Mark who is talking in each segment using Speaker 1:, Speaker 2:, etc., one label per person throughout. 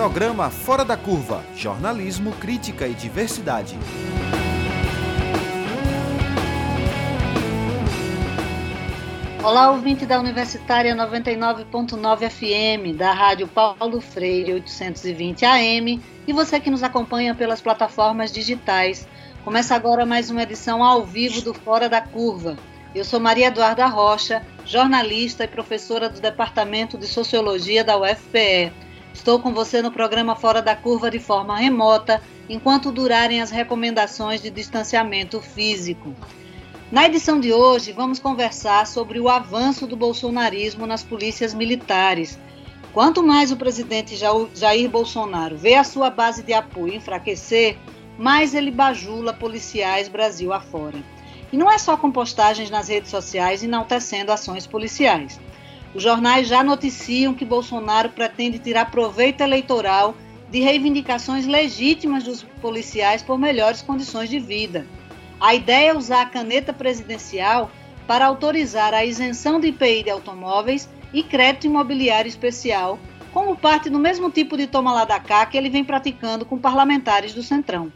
Speaker 1: Programa Fora da Curva Jornalismo, Crítica e Diversidade.
Speaker 2: Olá, ouvinte da Universitária 99.9 FM, da Rádio Paulo Freire 820 AM e você que nos acompanha pelas plataformas digitais. Começa agora mais uma edição ao vivo do Fora da Curva. Eu sou Maria Eduarda Rocha, jornalista e professora do Departamento de Sociologia da UFPE. Estou com você no programa Fora da Curva de forma remota, enquanto durarem as recomendações de distanciamento físico. Na edição de hoje, vamos conversar sobre o avanço do bolsonarismo nas polícias militares. Quanto mais o presidente Jair Bolsonaro vê a sua base de apoio enfraquecer, mais ele bajula policiais Brasil afora. E não é só com postagens nas redes sociais enaltecendo ações policiais. Os jornais já noticiam que Bolsonaro pretende tirar proveito eleitoral de reivindicações legítimas dos policiais por melhores condições de vida. A ideia é usar a caneta presidencial para autorizar a isenção de IPI de automóveis e crédito imobiliário especial, como parte do mesmo tipo de toma lá da cá que ele vem praticando com parlamentares do Centrão.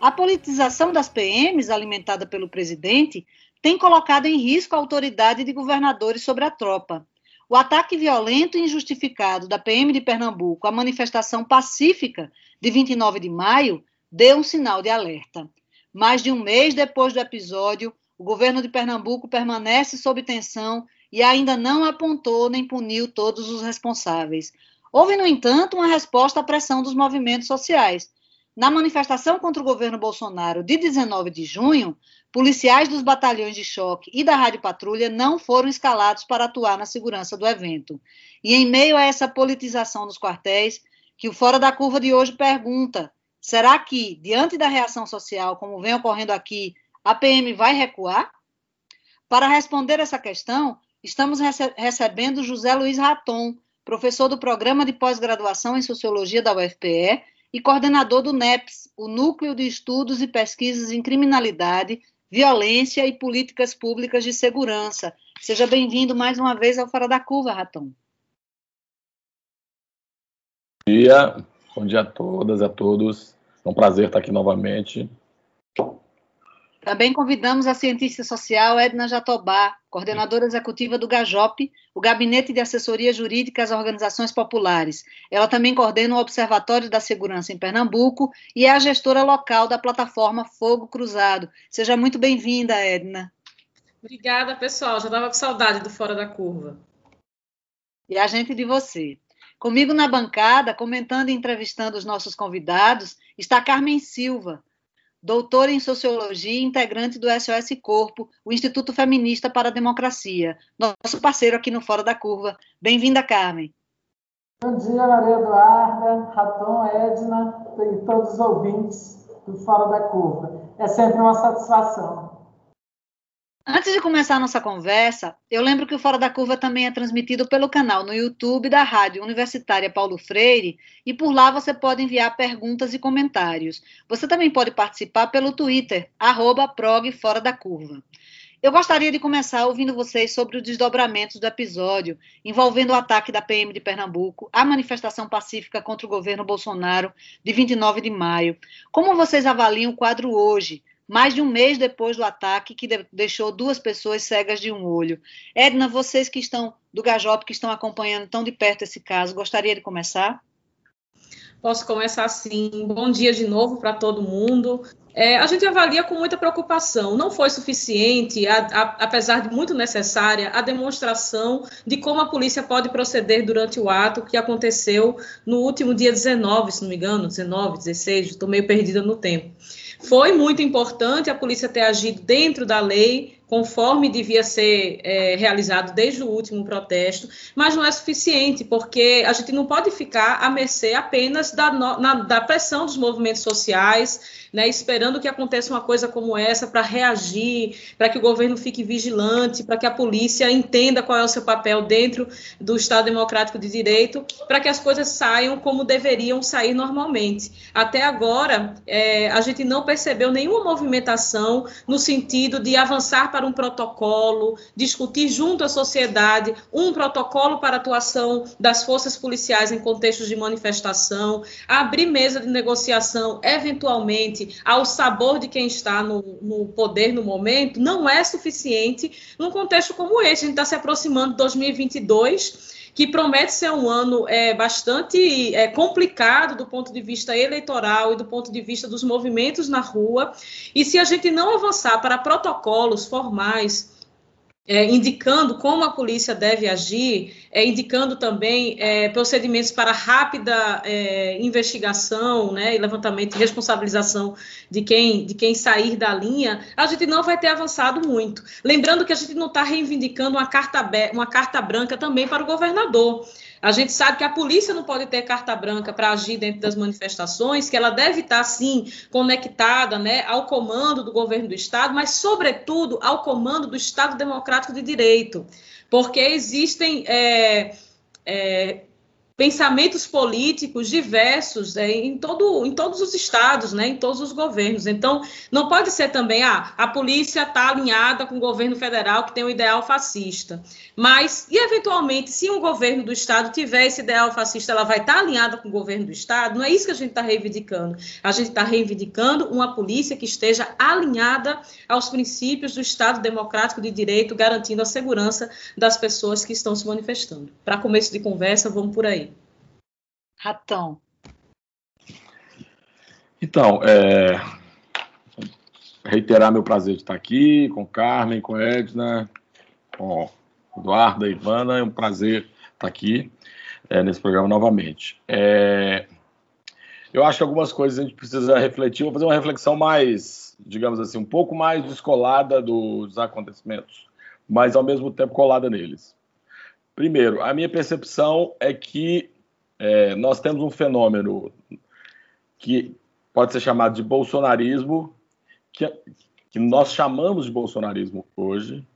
Speaker 2: A politização das PMs, alimentada pelo presidente, tem colocado em risco a autoridade de governadores sobre a tropa. O ataque violento e injustificado da PM de Pernambuco à manifestação pacífica de 29 de maio deu um sinal de alerta. Mais de um mês depois do episódio, o governo de Pernambuco permanece sob tensão e ainda não apontou nem puniu todos os responsáveis. Houve, no entanto, uma resposta à pressão dos movimentos sociais. Na manifestação contra o governo Bolsonaro de 19 de junho, policiais dos batalhões de choque e da Rádio Patrulha não foram escalados para atuar na segurança do evento. E em meio a essa politização dos quartéis, que o Fora da Curva de hoje pergunta: será que, diante da reação social, como vem ocorrendo aqui, a PM vai recuar? Para responder essa questão, estamos rece recebendo José Luiz Raton, professor do programa de pós-graduação em Sociologia da UFPE e coordenador do NEPS, o Núcleo de Estudos e Pesquisas em Criminalidade, violência e políticas públicas de segurança. Seja bem-vindo mais uma vez ao Fora da Curva, Raton.
Speaker 3: Bom dia, bom dia a todas, a todos. É um prazer estar aqui novamente.
Speaker 2: Também convidamos a cientista social Edna Jatobá, coordenadora executiva do GAJOP, o Gabinete de Assessoria Jurídica às Organizações Populares. Ela também coordena o Observatório da Segurança em Pernambuco e é a gestora local da plataforma Fogo Cruzado. Seja muito bem-vinda, Edna.
Speaker 4: Obrigada, pessoal. Já estava com saudade do Fora da Curva.
Speaker 2: E a gente de você. Comigo na bancada, comentando e entrevistando os nossos convidados, está Carmen Silva, doutora em Sociologia e integrante do SOS Corpo, o Instituto Feminista para a Democracia, nosso parceiro aqui no Fora da Curva. Bem-vinda, Carmen.
Speaker 5: Bom dia, Maria Eduarda, Raton, Edna e todos os ouvintes do Fora da Curva. É sempre uma satisfação.
Speaker 2: Antes de começar a nossa conversa, eu lembro que o Fora da Curva também é transmitido pelo canal no YouTube da Rádio Universitária Paulo Freire e por lá você pode enviar perguntas e comentários. Você também pode participar pelo Twitter, arroba. Eu gostaria de começar ouvindo vocês sobre os desdobramentos do episódio envolvendo o ataque da PM de Pernambuco, a manifestação pacífica contra o governo Bolsonaro de 29 de maio. Como vocês avaliam o quadro hoje? Mais de um mês depois do ataque que deixou duas pessoas cegas de um olho. Edna, vocês que estão do Gajop, que estão acompanhando tão de perto esse caso, gostaria de começar?
Speaker 4: Posso começar sim. Bom dia de novo para todo mundo. É, a gente avalia com muita preocupação. Não foi suficiente, a, a, apesar de muito necessária, a demonstração de como a polícia pode proceder durante o ato que aconteceu no último dia 19, se não me engano, 19, 16, estou meio perdida no tempo. Foi muito importante a polícia ter agido dentro da lei, conforme devia ser é, realizado desde o último protesto, mas não é suficiente, porque a gente não pode ficar à mercê apenas da, na, da pressão dos movimentos sociais, né, esperando que aconteça uma coisa como essa para reagir, para que o governo fique vigilante, para que a polícia entenda qual é o seu papel dentro do Estado Democrático de Direito, para que as coisas saiam como deveriam sair normalmente. Até agora, é, a gente não percebeu nenhuma movimentação no sentido de avançar para um protocolo, discutir junto à sociedade um protocolo para atuação das forças policiais em contextos de manifestação, abrir mesa de negociação, eventualmente, ao sabor de quem está no, no poder no momento, não é suficiente num contexto como esse. A gente está se aproximando de 2022 que promete ser um ano é, bastante é, complicado do ponto de vista eleitoral e do ponto de vista dos movimentos na rua. E se a gente não avançar para protocolos formais é, indicando como a polícia deve agir, é, indicando também é, procedimentos para rápida é, investigação né, e levantamento e responsabilização de quem, de quem sair da linha, a gente não vai ter avançado muito. Lembrando que a gente não está reivindicando uma carta, uma carta branca também para o governador. A gente sabe que a polícia não pode ter carta branca para agir dentro das manifestações, que ela deve estar, sim, conectada né, ao comando do governo do Estado, mas, sobretudo, ao comando do Estado Democrático de Direito. Porque existem. É, é, pensamentos políticos diversos é, em, todo, em todos os estados, né, em todos os governos. Então, não pode ser também, ah, a polícia está alinhada com o governo federal que tem um ideal fascista. Mas, e eventualmente, se um governo do estado tiver esse ideal fascista, ela vai estar tá alinhada com o governo do estado? Não é isso que a gente está reivindicando. A gente está reivindicando uma polícia que esteja alinhada aos princípios do Estado Democrático de Direito, garantindo a segurança das pessoas que estão se manifestando. Para começo de conversa, vamos por aí.
Speaker 2: Ratão.
Speaker 3: Então, é, reiterar meu prazer de estar aqui com Carmen, com Edna, com Eduarda, Ivana, é um prazer estar aqui é, nesse programa novamente. É, eu acho que algumas coisas a gente precisa refletir, vou fazer uma reflexão mais, digamos assim, um pouco mais descolada dos acontecimentos, mas ao mesmo tempo colada neles. Primeiro, a minha percepção é que é, nós temos um fenômeno que pode ser chamado de bolsonarismo, que, que nós chamamos de bolsonarismo hoje,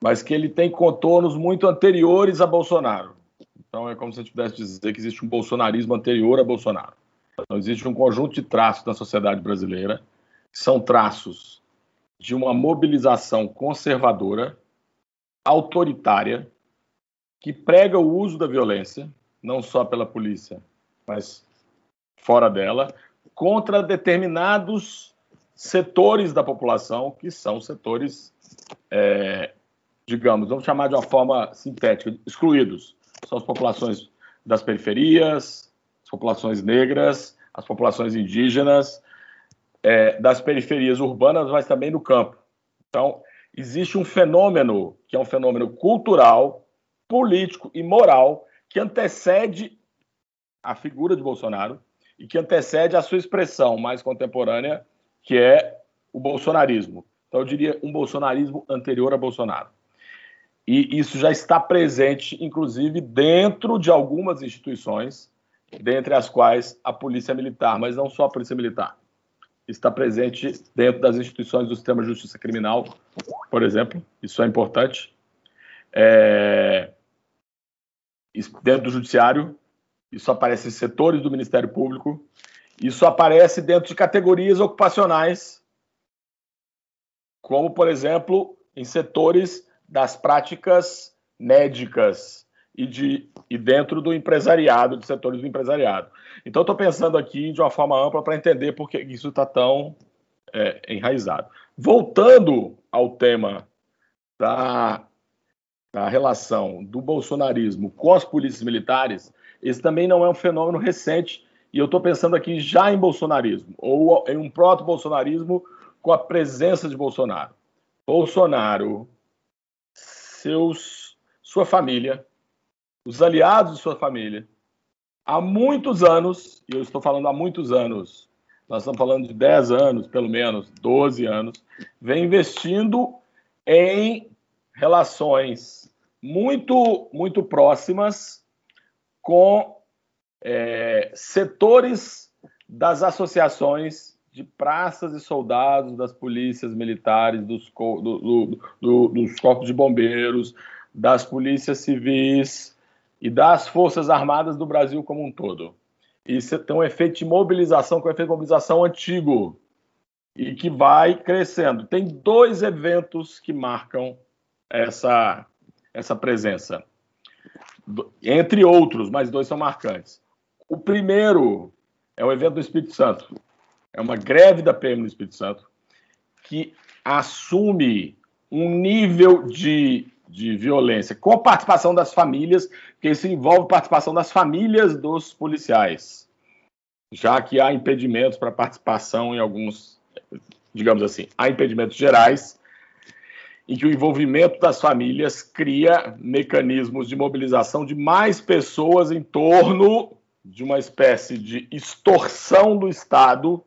Speaker 3: mas que ele tem contornos muito anteriores a Bolsonaro. Então é como se a gente pudesse dizer que existe um bolsonarismo anterior a Bolsonaro. Então existe um conjunto de traços na sociedade brasileira, que são traços de uma mobilização conservadora, autoritária, que prega o uso da violência, não só pela polícia, mas fora dela, contra determinados setores da população, que são setores, é, digamos, vamos chamar de uma forma sintética, excluídos. São as populações das periferias, as populações negras, as populações indígenas, é, das periferias urbanas, mas também no campo. Então, existe um fenômeno, que é um fenômeno cultural, político e moral, que antecede a figura de Bolsonaro e que antecede a sua expressão mais contemporânea, que é o bolsonarismo. Então, eu diria um bolsonarismo anterior a Bolsonaro. E isso já está presente, inclusive, dentro de algumas instituições, dentre as quais a Polícia Militar, mas não só a Polícia Militar. Está presente dentro das instituições do sistema de justiça criminal, por exemplo, isso é importante. É dentro do Judiciário, isso aparece em setores do Ministério Público, isso aparece dentro de categorias ocupacionais, como, por exemplo, em setores das práticas médicas e, de, e dentro do empresariado, de setores do empresariado. Então, estou pensando aqui de uma forma ampla para entender por que isso está tão é, enraizado. Voltando ao tema da a relação do bolsonarismo com as polícias militares, esse também não é um fenômeno recente, e eu estou pensando aqui já em bolsonarismo, ou em um proto-bolsonarismo com a presença de Bolsonaro. Bolsonaro, seus, sua família, os aliados de sua família, há muitos anos, e eu estou falando há muitos anos, nós estamos falando de 10 anos, pelo menos, 12 anos, vem investindo em relações muito, muito próximas com é, setores das associações de praças e soldados, das polícias militares, dos, do, do, do, dos corpos de bombeiros, das polícias civis e das forças armadas do Brasil como um todo. Isso tem um efeito de mobilização, com um efeito de mobilização antigo. e que vai crescendo. Tem dois eventos que marcam essa, essa presença, entre outros, mas dois são marcantes. O primeiro é o evento do Espírito Santo. É uma greve da PM no Espírito Santo que assume um nível de, de violência com a participação das famílias, que isso envolve participação das famílias dos policiais, já que há impedimentos para participação em alguns, digamos assim, há impedimentos gerais em que o envolvimento das famílias cria mecanismos de mobilização de mais pessoas em torno de uma espécie de extorsão do Estado,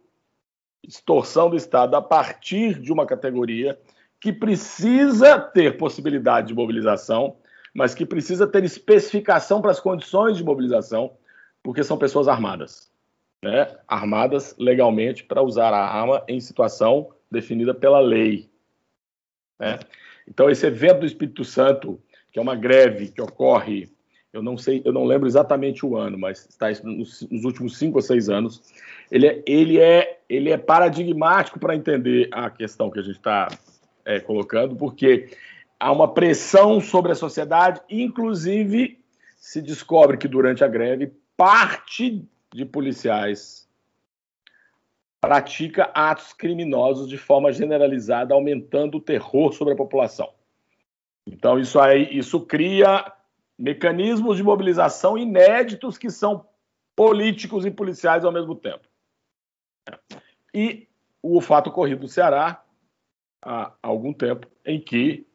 Speaker 3: extorsão do Estado a partir de uma categoria que precisa ter possibilidade de mobilização, mas que precisa ter especificação para as condições de mobilização, porque são pessoas armadas, né? armadas legalmente para usar a arma em situação definida pela lei. Né? Então, esse evento do Espírito Santo, que é uma greve que ocorre, eu não sei, eu não lembro exatamente o ano, mas está nos, nos últimos cinco ou seis anos, ele é, ele é, ele é paradigmático para entender a questão que a gente está é, colocando, porque há uma pressão sobre a sociedade, inclusive se descobre que durante a greve parte de policiais pratica atos criminosos de forma generalizada, aumentando o terror sobre a população. Então isso aí, isso cria mecanismos de mobilização inéditos que são políticos e policiais ao mesmo tempo. E o fato ocorrido no Ceará há algum tempo, em que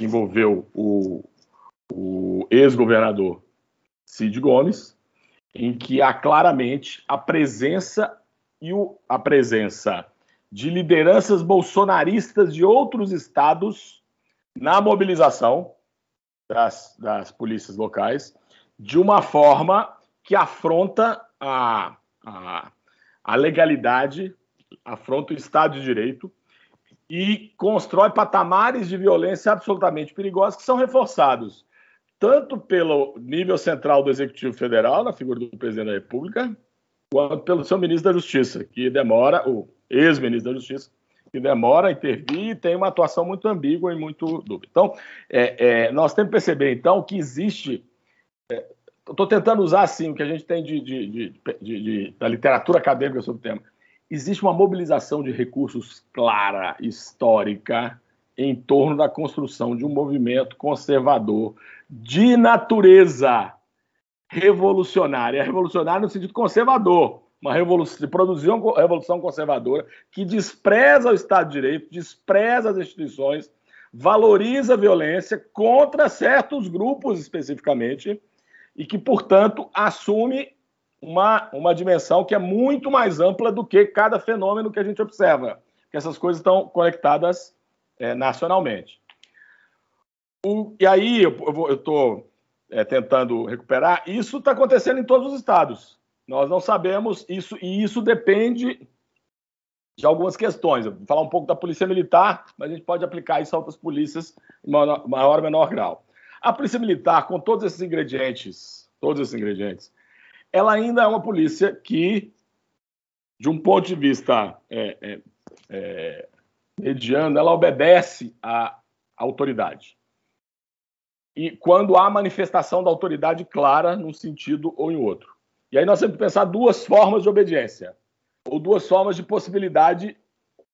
Speaker 3: envolveu o, o ex-governador Cid Gomes, em que há claramente a presença e o, a presença de lideranças bolsonaristas de outros estados na mobilização das, das polícias locais de uma forma que afronta a, a, a legalidade, afronta o Estado de Direito e constrói patamares de violência absolutamente perigosos que são reforçados tanto pelo nível central do Executivo Federal, na figura do presidente da República, quanto pelo seu ministro da Justiça, que demora, o ex-ministro da Justiça, que demora a intervir e tem uma atuação muito ambígua e muito dúbia. Então, é, é, nós temos que perceber, então, que existe. É, Estou tentando usar, assim, o que a gente tem de, de, de, da literatura acadêmica sobre o tema existe uma mobilização de recursos clara, histórica, em torno da construção de um movimento conservador de natureza revolucionária. Revolucionária no sentido conservador, uma revolução, de produzir uma revolução conservadora que despreza o Estado de Direito, despreza as instituições, valoriza a violência contra certos grupos especificamente e que, portanto, assume uma, uma dimensão que é muito mais ampla do que cada fenômeno que a gente observa, que essas coisas estão conectadas é, nacionalmente. O, e aí eu estou é, tentando recuperar. Isso está acontecendo em todos os estados. Nós não sabemos isso e isso depende de algumas questões. Eu vou falar um pouco da polícia militar, mas a gente pode aplicar isso a outras polícias em maior ou menor grau. A polícia militar, com todos esses ingredientes, todos esses ingredientes, ela ainda é uma polícia que, de um ponto de vista é, é, é, mediano, ela obedece à autoridade. E quando há manifestação da autoridade clara num sentido ou em outro. E aí nós temos que pensar duas formas de obediência, ou duas formas de possibilidade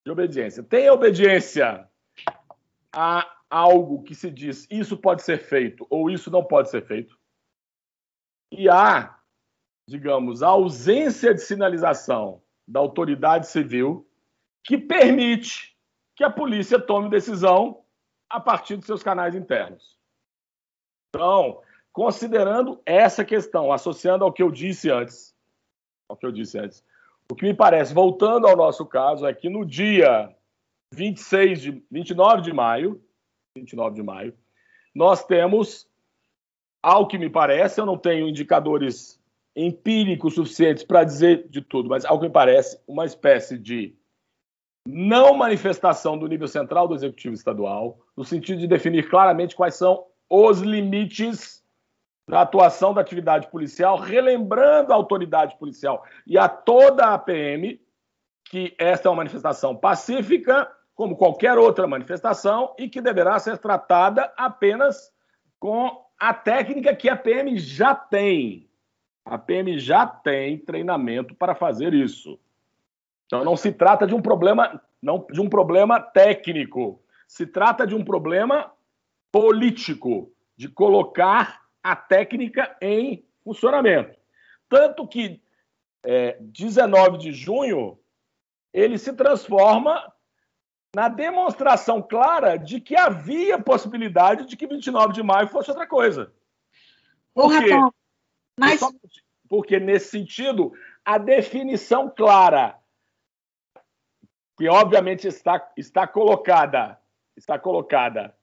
Speaker 3: de obediência. Tem a obediência a algo que se diz isso pode ser feito ou isso não pode ser feito. E há digamos, a ausência de sinalização da autoridade civil que permite que a polícia tome decisão a partir dos seus canais internos. Então, considerando essa questão, associando ao que eu disse antes, ao que eu disse antes, o que me parece, voltando ao nosso caso, é que no dia 26 de 29 de maio, 29 de maio, nós temos, ao que me parece, eu não tenho indicadores empíricos suficientes para dizer de tudo, mas ao que me parece, uma espécie de não manifestação do nível central do executivo estadual, no sentido de definir claramente quais são os limites da atuação da atividade policial, relembrando a autoridade policial e a toda a PM que esta é uma manifestação pacífica, como qualquer outra manifestação, e que deverá ser tratada apenas com a técnica que a PM já tem. A PM já tem treinamento para fazer isso. Então não se trata de um problema, não de um problema técnico, se trata de um problema político, de colocar a técnica em funcionamento. Tanto que é, 19 de junho ele se transforma na demonstração clara de que havia possibilidade de que 29 de maio fosse outra coisa. Por quê? Mas... Porque, nesse sentido, a definição clara, que obviamente está, está colocada, está colocada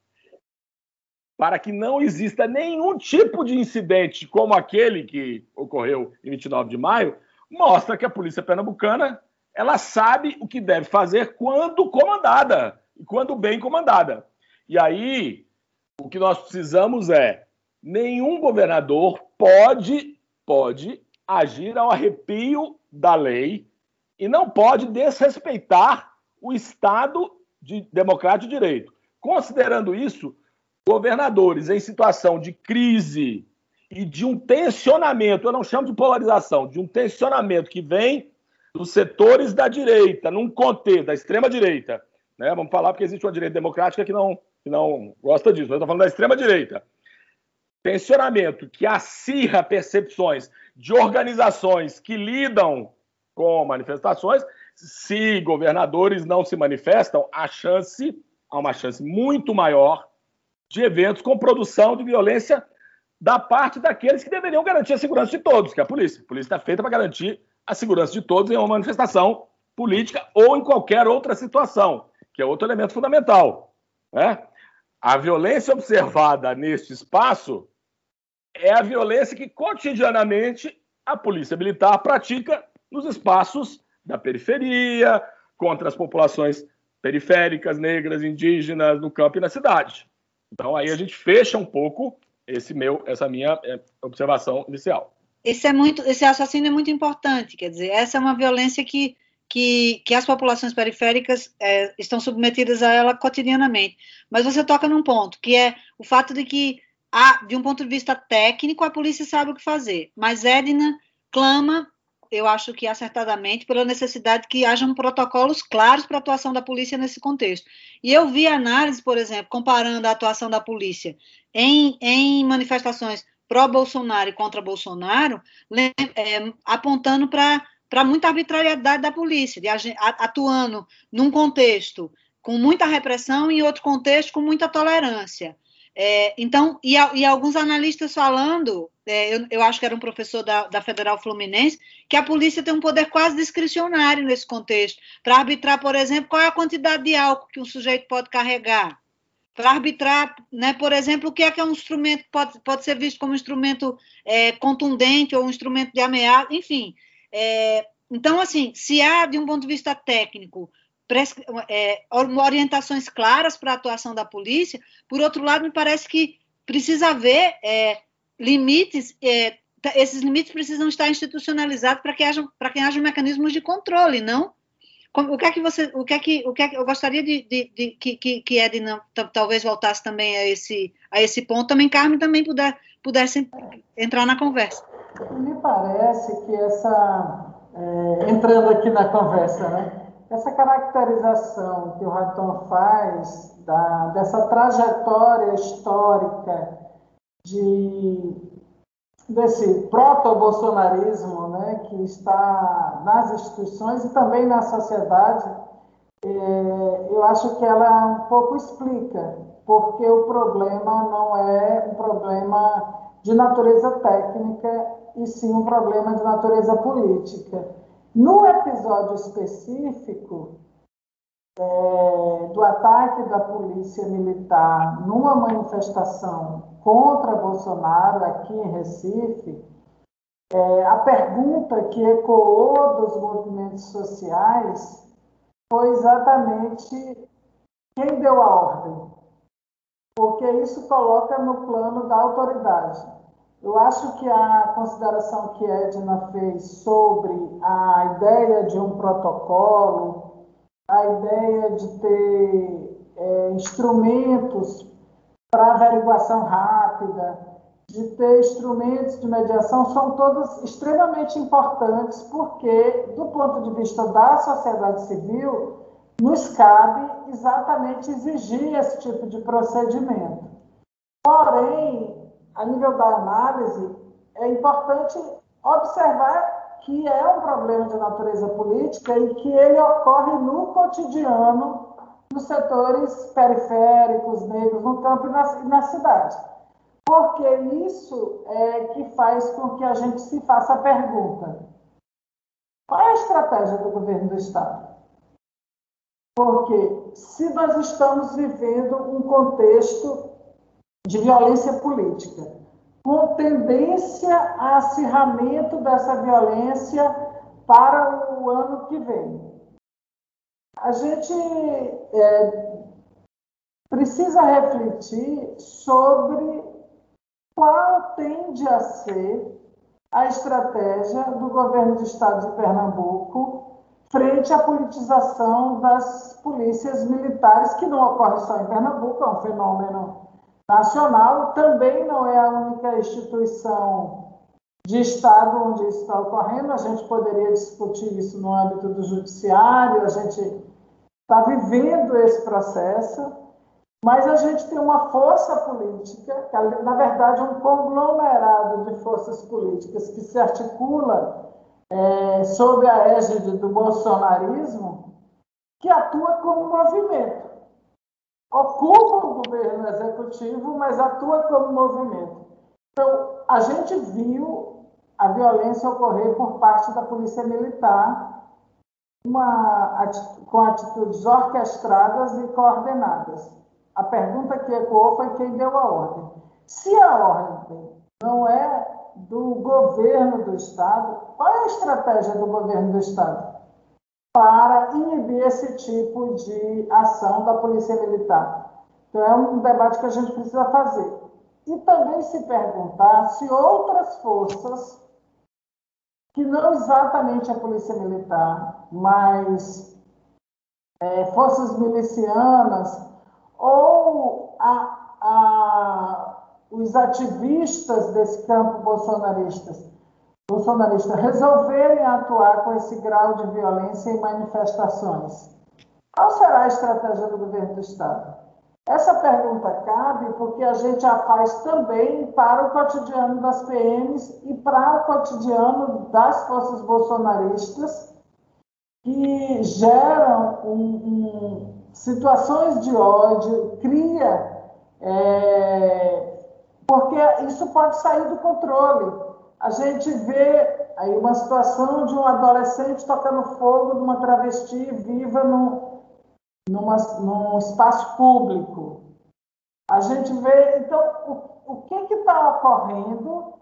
Speaker 3: para que não exista nenhum tipo de incidente como aquele que ocorreu em 29 de maio, mostra que a polícia pernambucana ela sabe o que deve fazer quando comandada e quando bem comandada. E aí, o que nós precisamos é nenhum governador pode pode agir ao arrepio da lei e não pode desrespeitar o Estado de democrático de direito. Considerando isso, governadores em situação de crise e de um tensionamento, eu não chamo de polarização, de um tensionamento que vem dos setores da direita, num contexto da extrema-direita. Né? Vamos falar porque existe uma direita democrática que não, que não gosta disso, mas eu estou falando da extrema-direita. Tensionamento que acirra percepções de organizações que lidam com manifestações. Se governadores não se manifestam, a chance, há uma chance muito maior de eventos com produção de violência da parte daqueles que deveriam garantir a segurança de todos, que é a polícia. A polícia está feita para garantir a segurança de todos em uma manifestação política ou em qualquer outra situação, que é outro elemento fundamental. Né? A violência observada neste espaço é a violência que cotidianamente a polícia militar pratica nos espaços da periferia, contra as populações periféricas, negras, indígenas, no campo e na cidade. Então aí a gente fecha um pouco esse meu, essa minha é, observação inicial.
Speaker 2: Esse é muito, esse assassino é muito importante, quer dizer, essa é uma violência que que, que as populações periféricas é, estão submetidas a ela cotidianamente. Mas você toca num ponto, que é o fato de que, há, de um ponto de vista técnico, a polícia sabe o que fazer. Mas Edna clama, eu acho que acertadamente, pela necessidade que hajam protocolos claros para a atuação da polícia nesse contexto. E eu vi análise, por exemplo, comparando a atuação da polícia em, em manifestações pró-Bolsonaro e contra Bolsonaro, é, apontando para muita arbitrariedade da polícia, de, atuando num contexto com muita repressão e em outro contexto com muita tolerância. É, então, e, e, alguns analistas falando, é, eu, eu, acho que era um professor da, da, Federal Fluminense, que a polícia tem um poder quase discricionário nesse contexto, para arbitrar, por exemplo, qual é a quantidade de álcool que um sujeito pode carregar, para arbitrar, né, por exemplo, o que é que é um instrumento pode, pode ser visto como um instrumento é, contundente ou um instrumento de ameaça, enfim. É, então, assim, se há, de um ponto de vista técnico, é, orientações claras para a atuação da polícia, por outro lado, me parece que precisa haver é, limites, é, esses limites precisam estar institucionalizados para que haja, para que haja mecanismos de controle, não? O que é que você, o que é que, o que, é que eu gostaria de, de, de que, que, que Edna talvez voltasse também a esse, a esse ponto, também Carmen também puder, pudesse entrar na conversa.
Speaker 5: Me parece que essa, é, entrando aqui na conversa, né, essa caracterização que o Raton faz da, dessa trajetória histórica de desse proto-bolsonarismo né, que está nas instituições e também na sociedade, é, eu acho que ela um pouco explica, porque o problema não é um problema de natureza técnica, e sim um problema de natureza política. No episódio específico é, do ataque da polícia militar numa manifestação contra Bolsonaro aqui em Recife, é, a pergunta que ecoou dos movimentos sociais foi exatamente quem deu a ordem, porque isso coloca no plano da autoridade. Eu acho que a consideração que Edna fez sobre a ideia de um protocolo, a ideia de ter é, instrumentos para averiguação rápida, de ter instrumentos de mediação, são todas extremamente importantes, porque, do ponto de vista da sociedade civil, nos cabe exatamente exigir esse tipo de procedimento. Porém, a nível da análise, é importante observar que é um problema de natureza política e que ele ocorre no cotidiano nos setores periféricos, negros, no campo e na, na cidade. Porque isso é que faz com que a gente se faça a pergunta: qual é a estratégia do governo do Estado? Porque se nós estamos vivendo um contexto de violência política, com tendência a acirramento dessa violência para o ano que vem. A gente é, precisa refletir sobre qual tende a ser a estratégia do governo do estado de Pernambuco frente à politização das polícias militares, que não ocorre só em Pernambuco, é um fenômeno nacional, também não é a única instituição de Estado onde isso está ocorrendo. A gente poderia discutir isso no âmbito do judiciário, a gente está vivendo esse processo, mas a gente tem uma força política, que na verdade é um conglomerado de forças políticas que se articula é, sob a égide do bolsonarismo, que atua como movimento ocupa governo executivo, mas atua como movimento. Então, a gente viu a violência ocorrer por parte da Polícia Militar, uma, com atitudes orquestradas e coordenadas. A pergunta que ecoou foi quem deu a ordem. Se a ordem não é do governo do Estado, qual é a estratégia do governo do Estado? para inibir esse tipo de ação da Polícia Militar. Então, é um debate que a gente precisa fazer. E também se perguntar se outras forças, que não exatamente a Polícia Militar, mas é, forças milicianas ou a, a, os ativistas desse campo bolsonaristas, bolsonaristas resolverem atuar com esse grau de violência em manifestações. Qual será a estratégia do governo do Estado? Essa pergunta cabe porque a gente a faz também para o cotidiano das PMs e para o cotidiano das forças bolsonaristas que geram um, um, situações de ódio, cria, é, porque isso pode sair do controle. A gente vê aí uma situação de um adolescente tocando fogo numa travesti viva no, numa, num espaço público. A gente vê, então, o, o que está ocorrendo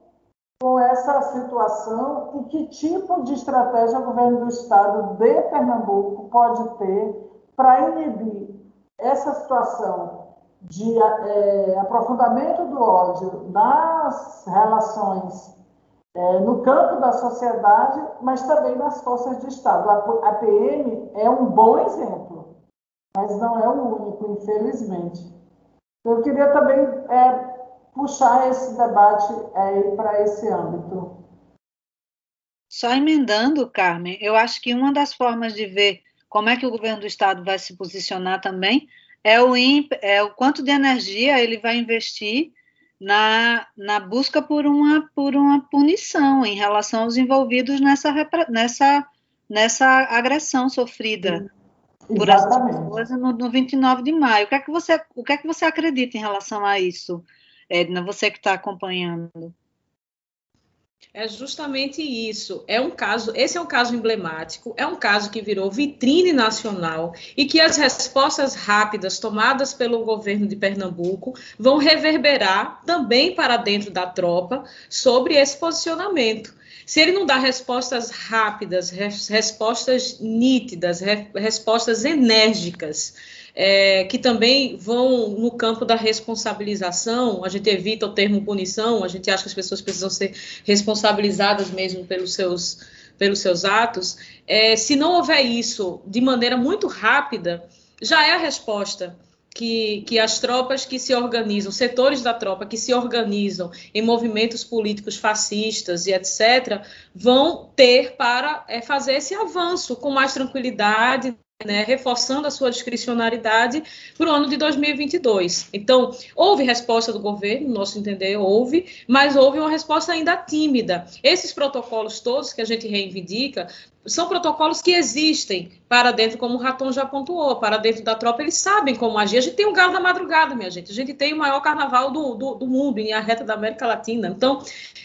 Speaker 5: com essa situação e que tipo de estratégia o governo do estado de Pernambuco pode ter para inibir essa situação de é, aprofundamento do ódio nas relações é, no campo da sociedade, mas também nas forças de Estado. A, a PM é um bom exemplo, mas não é o único, infelizmente. Eu queria também é, puxar esse debate é, para esse âmbito.
Speaker 2: Só emendando, Carmen, eu acho que uma das formas de ver como é que o governo do Estado vai se posicionar também é o, é o quanto de energia ele vai investir na, na busca por uma, por uma punição em relação aos envolvidos nessa, nessa, nessa agressão sofrida por essas pessoas no, no 29 de maio. O que, é que você, o que é que você acredita em relação a isso, Edna, você que está acompanhando?
Speaker 4: É justamente isso. É um caso, esse é um caso emblemático, é um caso que virou vitrine nacional e que as respostas rápidas tomadas pelo governo de Pernambuco vão reverberar também para dentro da tropa sobre esse posicionamento. Se ele não dá respostas rápidas, respostas nítidas, respostas enérgicas, é, que também vão no campo da responsabilização. A gente evita o termo punição, a gente acha que as pessoas precisam ser responsabilizadas mesmo pelos seus, pelos seus atos. É, se não houver isso de maneira muito rápida, já é a resposta que, que, as tropas que se organizam, setores da tropa que se organizam em movimentos políticos fascistas e etc., vão ter para é, fazer esse avanço com mais tranquilidade, né, reforçando a sua discricionariedade para o ano de 2022. Então, houve resposta do governo, no nosso entender, houve, mas houve uma resposta ainda tímida. Esses protocolos todos que a gente reivindica são protocolos que existem para dentro, como o Raton já pontuou, para dentro da tropa, eles sabem como agir. A gente tem o Galo da Madrugada, minha gente. A gente tem o maior carnaval do, do, do mundo, em a reta da América Latina. Então,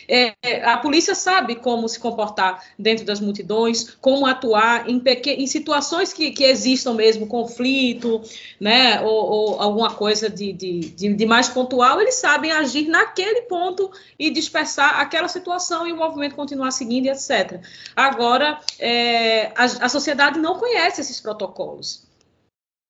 Speaker 4: é, a polícia sabe como se comportar dentro das multidões, como atuar em, em situações que, que existam mesmo, conflito, né, ou, ou alguma coisa de, de, de, de mais pontual, eles sabem agir naquele ponto e dispersar aquela situação e o movimento continuar seguindo, etc. Agora, é, a, a sociedade não conhece esses protocolos.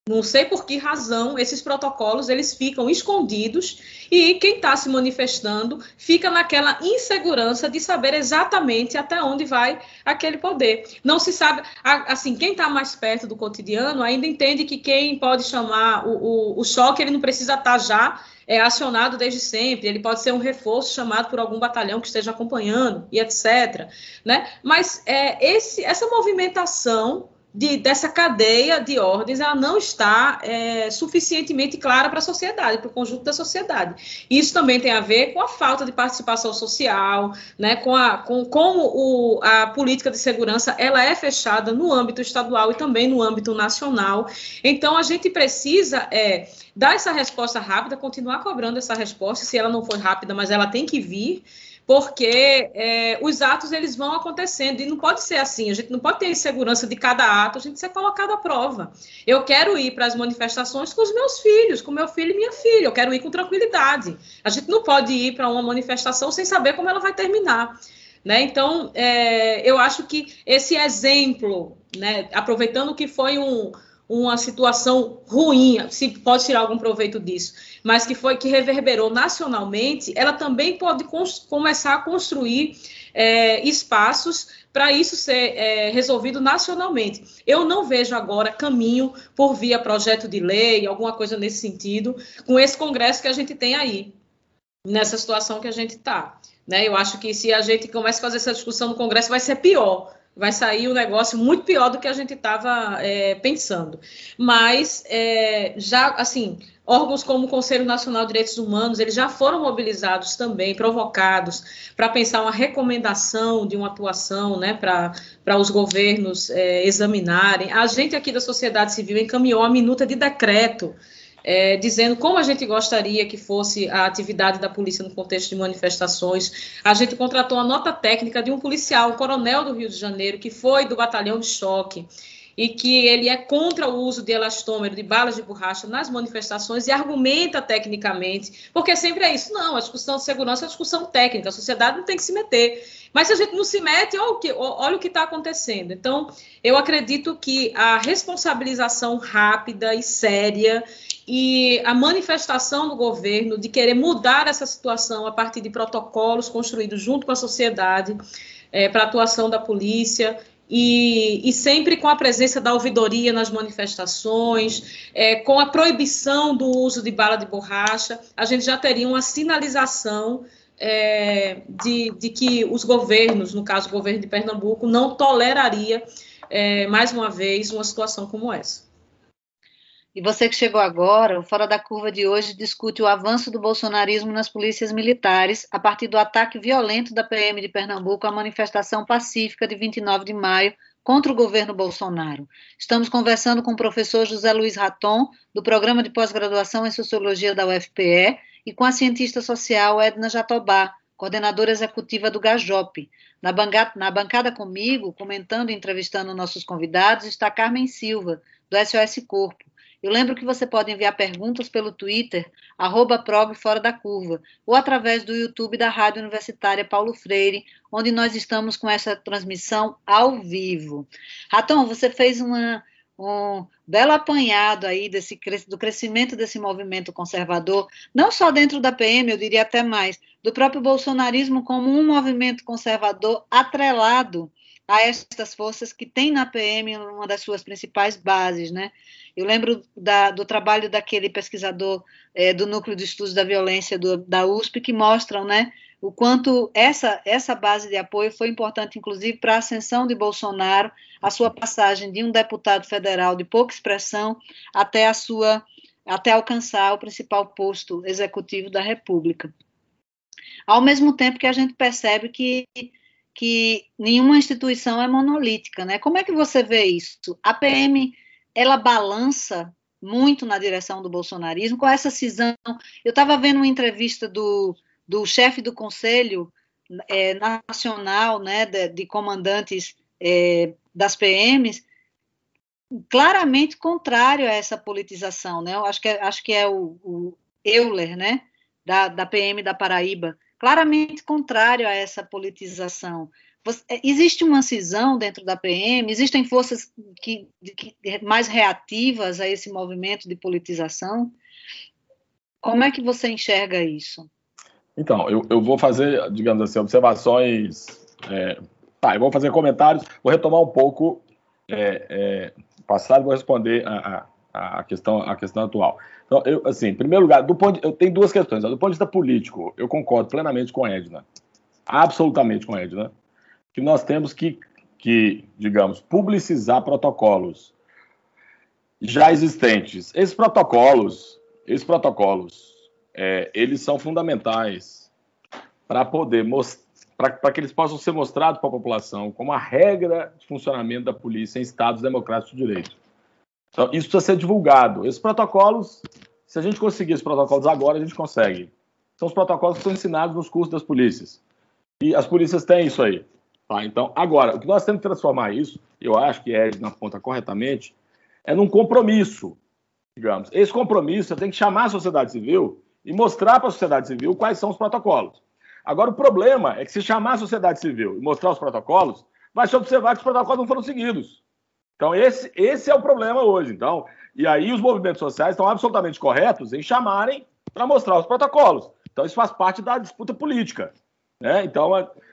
Speaker 4: Não sei por que razão esses protocolos eles ficam escondidos e quem está se manifestando fica naquela insegurança de saber exatamente até onde vai aquele poder. Não se sabe, assim, quem está mais perto do cotidiano ainda entende que quem pode chamar o, o, o choque ele não precisa estar tá já é acionado desde sempre, ele pode ser um reforço chamado por algum batalhão que esteja acompanhando e etc. Né? Mas é, esse, essa movimentação de, dessa cadeia de ordens ela não está é, suficientemente clara para a sociedade, para o conjunto da sociedade. Isso também tem a ver com a falta de participação social, né, com, a, com como o, a política de segurança ela é fechada no âmbito estadual e também no âmbito nacional. Então, a gente precisa é, dar essa resposta rápida, continuar cobrando essa resposta, se ela não for rápida, mas ela tem que vir, porque é, os atos eles vão acontecendo e não pode ser assim. A gente não pode ter insegurança de cada ato, a gente ser colocado à prova. Eu quero ir para as manifestações com os meus filhos, com meu filho e minha filha. Eu quero ir com tranquilidade. A gente não pode ir para uma manifestação sem saber como ela vai terminar. Né? Então, é, eu acho que esse exemplo, né, aproveitando que foi um, uma situação ruim, se pode tirar algum proveito disso, mas que foi que reverberou nacionalmente, ela também pode começar a construir é, espaços para isso ser é, resolvido nacionalmente. Eu não vejo agora caminho por via projeto de lei, alguma coisa nesse sentido, com esse Congresso que a gente tem aí, nessa situação que a gente está. Né? Eu acho que se a gente começa a fazer essa discussão no Congresso, vai ser pior vai sair um negócio muito pior do que a gente estava é, pensando. Mas é, já, assim, órgãos como o Conselho Nacional de Direitos Humanos, eles já foram mobilizados também, provocados, para pensar uma recomendação de uma atuação, né, para os governos é, examinarem. A gente aqui da sociedade civil encaminhou a minuta de decreto é, dizendo como a gente gostaria que fosse a atividade da polícia no contexto de manifestações. A gente contratou a nota técnica de um policial, um coronel do Rio de Janeiro, que foi do batalhão de choque e que ele é contra o uso de elastômero, de balas de borracha nas manifestações e argumenta tecnicamente, porque sempre é isso. Não, a discussão de segurança é uma discussão técnica, a sociedade não tem que se meter. Mas se a gente não se mete, olha o que olha o que está acontecendo. Então, eu acredito que a responsabilização rápida e séria e a manifestação do governo de querer mudar essa situação a partir de protocolos construídos junto com a sociedade é, para a atuação da polícia e, e, sempre com a presença da ouvidoria nas manifestações, é, com a proibição do uso de bala de borracha, a gente já teria uma sinalização é, de, de, que os governos, no caso o governo de Pernambuco, não toleraria mais uma vez uma situação como essa.
Speaker 2: E você que chegou agora, o Fora da Curva de hoje discute o avanço do bolsonarismo nas polícias militares a partir do ataque violento da PM de Pernambuco à manifestação pacífica de 29 de maio contra o governo Bolsonaro. Estamos conversando com o professor José Luiz Raton, do Programa de Pós-Graduação em Sociologia da UFPE, e com a cientista social Edna Jatobá, coordenadora executiva do GAJOP. Na na bancada comigo, comentando e entrevistando nossos convidados, está Carmen Silva, do SOS Corpo. Eu lembro que você pode enviar perguntas pelo Twitter, arroba fora da curva, ou através do YouTube da Rádio Universitária Paulo Freire, onde nós estamos com essa transmissão ao vivo. Ratão, você fez uma, um belo apanhado aí desse, do crescimento desse movimento conservador, não só dentro da PM, eu diria até mais, do próprio bolsonarismo como um movimento conservador atrelado a estas forças que tem na PM uma das suas principais bases, né? Eu lembro da, do trabalho daquele pesquisador é, do Núcleo de Estudos da Violência do, da USP que mostram, né, o quanto essa, essa base de apoio foi importante, inclusive, para a ascensão de Bolsonaro, a sua passagem de um deputado federal de pouca expressão até a sua até alcançar o principal posto executivo da República. Ao mesmo tempo que a gente percebe que, que nenhuma instituição é monolítica, né? Como é que você vê isso? A PM ela balança muito na direção do bolsonarismo com essa cisão. Eu estava vendo uma entrevista do do chefe do Conselho é, Nacional né, de, de comandantes é, das PMs, claramente contrário a essa politização. Né? Eu acho que é, acho que é o, o Euler, né, da, da PM da Paraíba, claramente contrário a essa politização. Você, é, existe uma cisão dentro da PM? Existem forças que, que, mais reativas a esse movimento de politização? Como é que você enxerga isso?
Speaker 3: Então, eu, eu vou fazer, digamos assim, observações. É, tá, eu vou fazer comentários, vou retomar um pouco é, é, passado vou responder a, a, a, questão, a questão atual. Então, eu, assim, em primeiro lugar, do ponto de, eu tenho duas questões. Do ponto de vista político, eu concordo plenamente com a Edna, absolutamente com a Edna, que nós temos que, que, digamos, publicizar protocolos já existentes. Esses protocolos, esses protocolos é, eles são fundamentais para poder para que eles possam ser mostrados para a população como a regra de funcionamento da polícia em estados democráticos de direito. Então, isso precisa ser divulgado. Esses protocolos, se a gente conseguir esses protocolos agora, a gente consegue. São os protocolos que são ensinados nos cursos das polícias. E as polícias têm isso aí. Tá? Então, agora, o que nós temos que transformar isso, eu acho que é na ponta corretamente, é num compromisso, digamos. Esse compromisso tem que chamar a sociedade civil e mostrar para a sociedade civil quais são os protocolos. Agora, o problema é que se chamar a sociedade civil e mostrar os protocolos, vai se observar que os protocolos não foram seguidos. Então, esse, esse é o problema hoje. Então, e aí os movimentos sociais estão absolutamente corretos em chamarem para mostrar os protocolos. Então, isso faz parte da disputa política. Né? Então,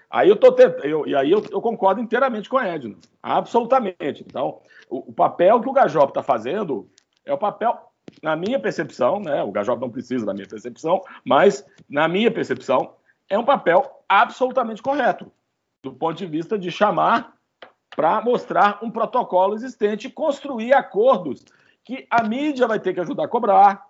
Speaker 3: aí eu tô eu, e aí eu, eu, concordo inteiramente com a Edna. Absolutamente. Então, o, o papel que o Gajop está fazendo é o papel na minha percepção, né, o Gajop não precisa da minha percepção, mas na minha percepção é um papel absolutamente correto, do ponto de vista de chamar para mostrar um protocolo existente, construir acordos que a mídia vai ter que ajudar a cobrar,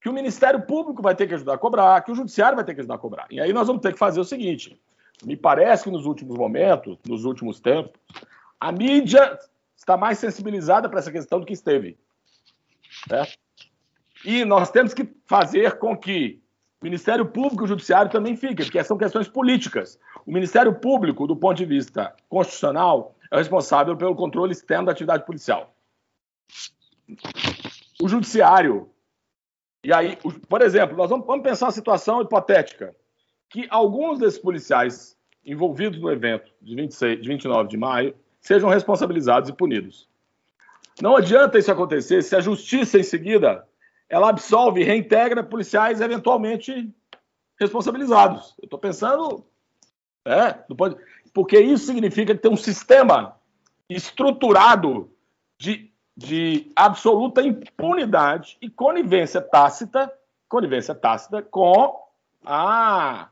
Speaker 3: que o Ministério Público vai ter que ajudar a cobrar, que o Judiciário vai ter que ajudar a cobrar. E aí nós vamos ter que fazer o seguinte: me parece que nos últimos momentos, nos últimos tempos, a mídia está mais sensibilizada para essa questão do que esteve. Certo? E nós temos que fazer com que o Ministério Público e o Judiciário também fiquem, porque são questões políticas. O Ministério Público, do ponto de vista constitucional, é responsável pelo controle externo da atividade policial. O Judiciário. E aí, por exemplo, nós vamos, pensar uma situação hipotética: que alguns desses policiais envolvidos no evento de, 26, de 29 de maio sejam responsabilizados e punidos. Não adianta isso acontecer se a justiça em seguida ela absolve e reintegra policiais eventualmente responsabilizados. Eu estou pensando. É, porque isso significa que tem um sistema estruturado de, de absoluta impunidade e conivência tácita, conivência tácita com a,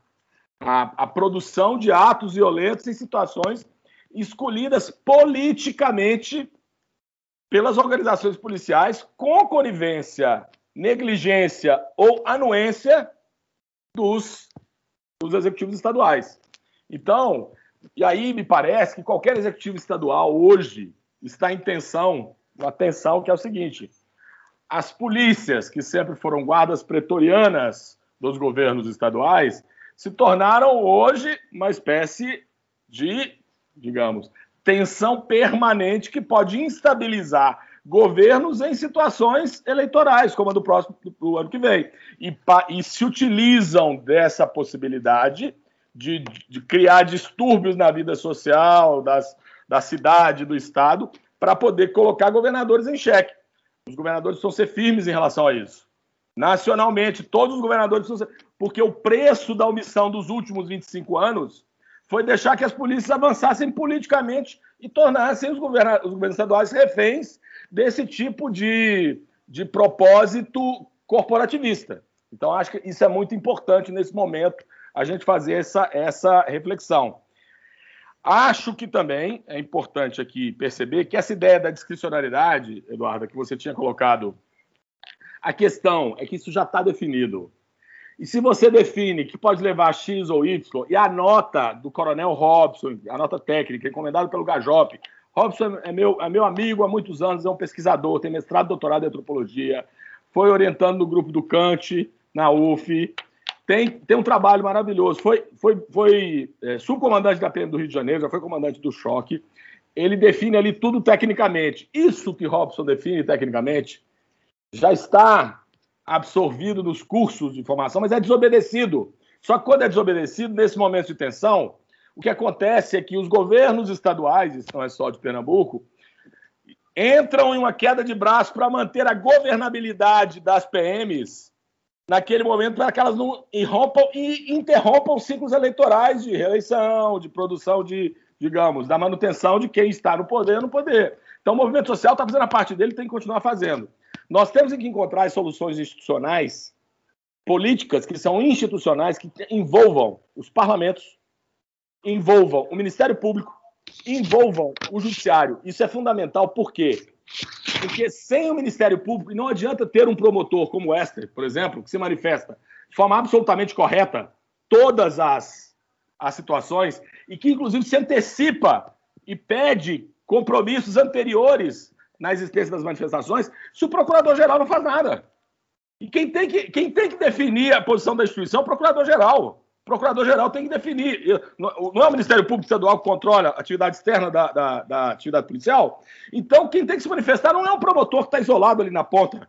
Speaker 3: a, a produção de atos violentos em situações escolhidas politicamente pelas organizações policiais com conivência negligência ou anuência dos, dos executivos estaduais. Então, e aí me parece que qualquer executivo estadual hoje está em tensão, uma tensão que é o seguinte: as polícias, que sempre foram guardas pretorianas dos governos estaduais, se tornaram hoje uma espécie de, digamos, tensão permanente que pode instabilizar governos em situações eleitorais, como a do próximo do ano que vem. E, e se utilizam dessa possibilidade de, de, criar distúrbios na vida social das, da cidade, do Estado, para poder colocar governadores em xeque. Os governadores precisam ser firmes em relação a isso. Nacionalmente, todos os governadores precisam ser. Porque o preço da omissão dos últimos 25 anos foi deixar que as polícias avançassem politicamente e tornassem os, governa... os governos estaduais reféns desse tipo de, de propósito corporativista. Então, acho que isso é muito importante nesse momento, a gente fazer essa, essa reflexão. Acho que também é importante aqui perceber que essa ideia da discricionariedade, Eduardo, que você tinha colocado, a questão é que isso já está definido. E se você define que pode levar X ou Y, e a nota do coronel Robson, a nota técnica, encomendada pelo Gajop, Robson é meu, é meu amigo há muitos anos, é um pesquisador, tem mestrado, doutorado em antropologia, foi orientando no grupo do Kant, na UF, tem, tem um trabalho maravilhoso. Foi, foi, foi é, subcomandante da PM do Rio de Janeiro, já foi comandante do choque. Ele define ali tudo tecnicamente. Isso que Robson define tecnicamente já está absorvido nos cursos de formação, mas é desobedecido. Só que quando é desobedecido, nesse momento de tensão, o que acontece é que os governos estaduais, isso não é só de Pernambuco, entram em uma queda de braço para manter a governabilidade das PMs naquele momento para que elas não irrompam e interrompam ciclos eleitorais de reeleição, de produção de, digamos, da manutenção de quem está no poder no poder. Então o movimento social está fazendo a parte dele tem que continuar fazendo. Nós temos que encontrar soluções institucionais, políticas que são institucionais, que envolvam os parlamentos, envolvam o Ministério Público, envolvam o Judiciário. Isso é fundamental, por quê? Porque sem o Ministério Público, não adianta ter um promotor como o Esther, por exemplo, que se manifesta de forma absolutamente correta todas as, as situações e que, inclusive, se antecipa e pede compromissos anteriores na existência das manifestações, se o procurador-geral não faz nada. E quem tem, que, quem tem que definir a posição da instituição é o procurador-geral. O procurador-geral tem que definir. Não é o Ministério Público Estadual que controla a atividade externa da, da, da atividade policial? Então, quem tem que se manifestar não é um promotor que está isolado ali na ponta.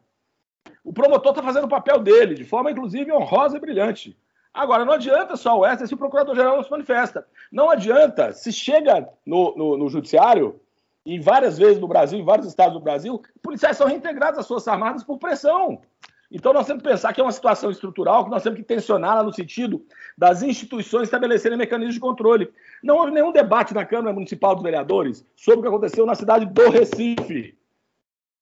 Speaker 3: O promotor está fazendo o papel dele, de forma, inclusive, honrosa e brilhante. Agora, não adianta só o extra se o procurador-geral não se manifesta. Não adianta, se chega no, no, no judiciário, e várias vezes no Brasil, em vários estados do Brasil, policiais são reintegrados às Forças Armadas por pressão. Então, nós temos que pensar que é uma situação estrutural que nós temos que tensioná-la no sentido das instituições estabelecerem mecanismos de controle. Não houve nenhum debate na Câmara Municipal dos Vereadores sobre o que aconteceu na cidade do Recife.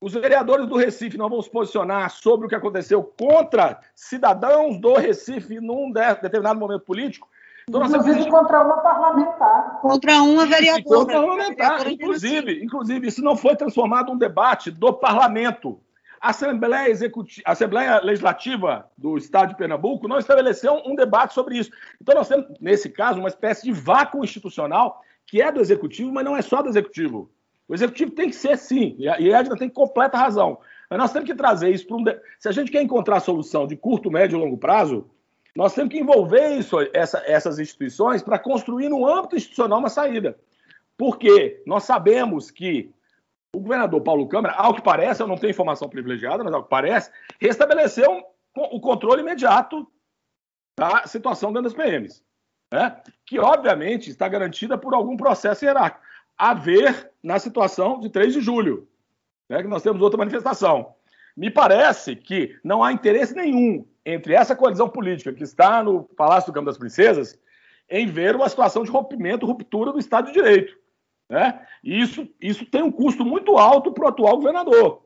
Speaker 3: Os vereadores do Recife não vão se posicionar sobre o que aconteceu contra cidadãos do Recife num determinado momento político.
Speaker 5: Então, inclusive contra uma parlamentar.
Speaker 2: Contra uma vereadora.
Speaker 3: Contra uma parlamentar, inclusive, inclusive, isso não foi transformado num debate do parlamento. A Assembleia, Executiva, Assembleia Legislativa do Estado de Pernambuco não estabeleceu um debate sobre isso. Então, nós temos, nesse caso, uma espécie de vácuo institucional que é do Executivo, mas não é só do Executivo. O Executivo tem que ser, sim, e a Edna tem completa razão. Mas nós temos que trazer isso para um. De... Se a gente quer encontrar solução de curto, médio e longo prazo, nós temos que envolver isso, essa, essas instituições para construir no âmbito institucional uma saída. Porque nós sabemos que o governador Paulo Câmara, ao que parece, eu não tenho informação privilegiada, mas ao que parece, restabeleceu o controle imediato da situação dentro das PMs. Né? Que, obviamente, está garantida por algum processo hierárquico. A ver na situação de 3 de julho, né, que nós temos outra manifestação. Me parece que não há interesse nenhum entre essa coalizão política que está no Palácio do Campo das Princesas em ver uma situação de rompimento, ruptura do Estado de Direito. Né? E isso, isso tem um custo muito alto para o atual governador.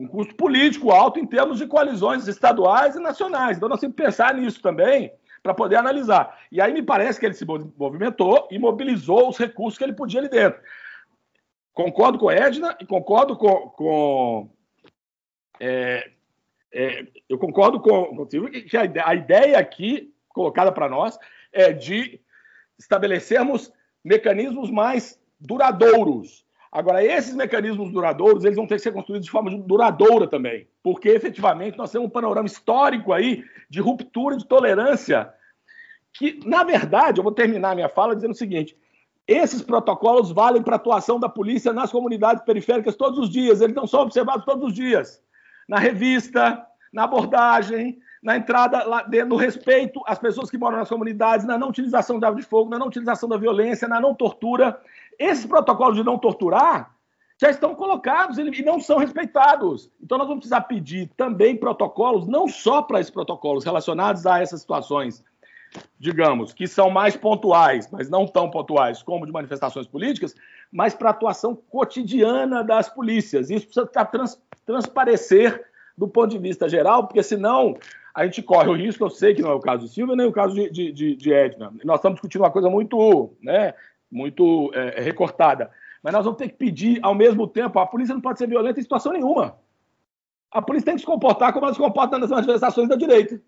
Speaker 3: Um custo político alto em termos de coalizões estaduais e nacionais. Então nós temos que pensar nisso também para poder analisar. E aí me parece que ele se movimentou e mobilizou os recursos que ele podia ali dentro. Concordo com a Edna e concordo com. com é, é, eu concordo com, com que a ideia, a ideia aqui colocada para nós é de estabelecermos mecanismos mais duradouros. Agora, esses mecanismos duradouros, eles vão ter que ser construídos de forma duradoura também, porque efetivamente nós temos um panorama histórico aí de ruptura de tolerância, que, na verdade, eu vou terminar minha fala dizendo o seguinte: esses protocolos valem para a atuação da polícia nas comunidades periféricas todos os dias, eles não são observados todos os dias. Na revista, na abordagem, na entrada, lá no respeito às pessoas que moram nas comunidades, na não utilização de arma de fogo, na não utilização da violência, na não tortura. Esses protocolos de não torturar, já estão colocados e não são respeitados. Então, nós vamos precisar pedir também protocolos, não só para esses protocolos relacionados a essas situações, digamos, que são mais pontuais, mas não tão pontuais como de manifestações políticas, mas para a atuação cotidiana das polícias. Isso precisa trans, transparecer do ponto de vista geral, porque senão a gente corre o risco, eu sei que não é o caso de Silvia, nem o caso de, de, de Edna. Nós estamos discutindo uma coisa muito, né, muito é, recortada mas nós vamos ter que pedir, ao mesmo tempo, a polícia não pode ser violenta em situação nenhuma. A polícia tem que se comportar como ela se comporta nas manifestações da direita.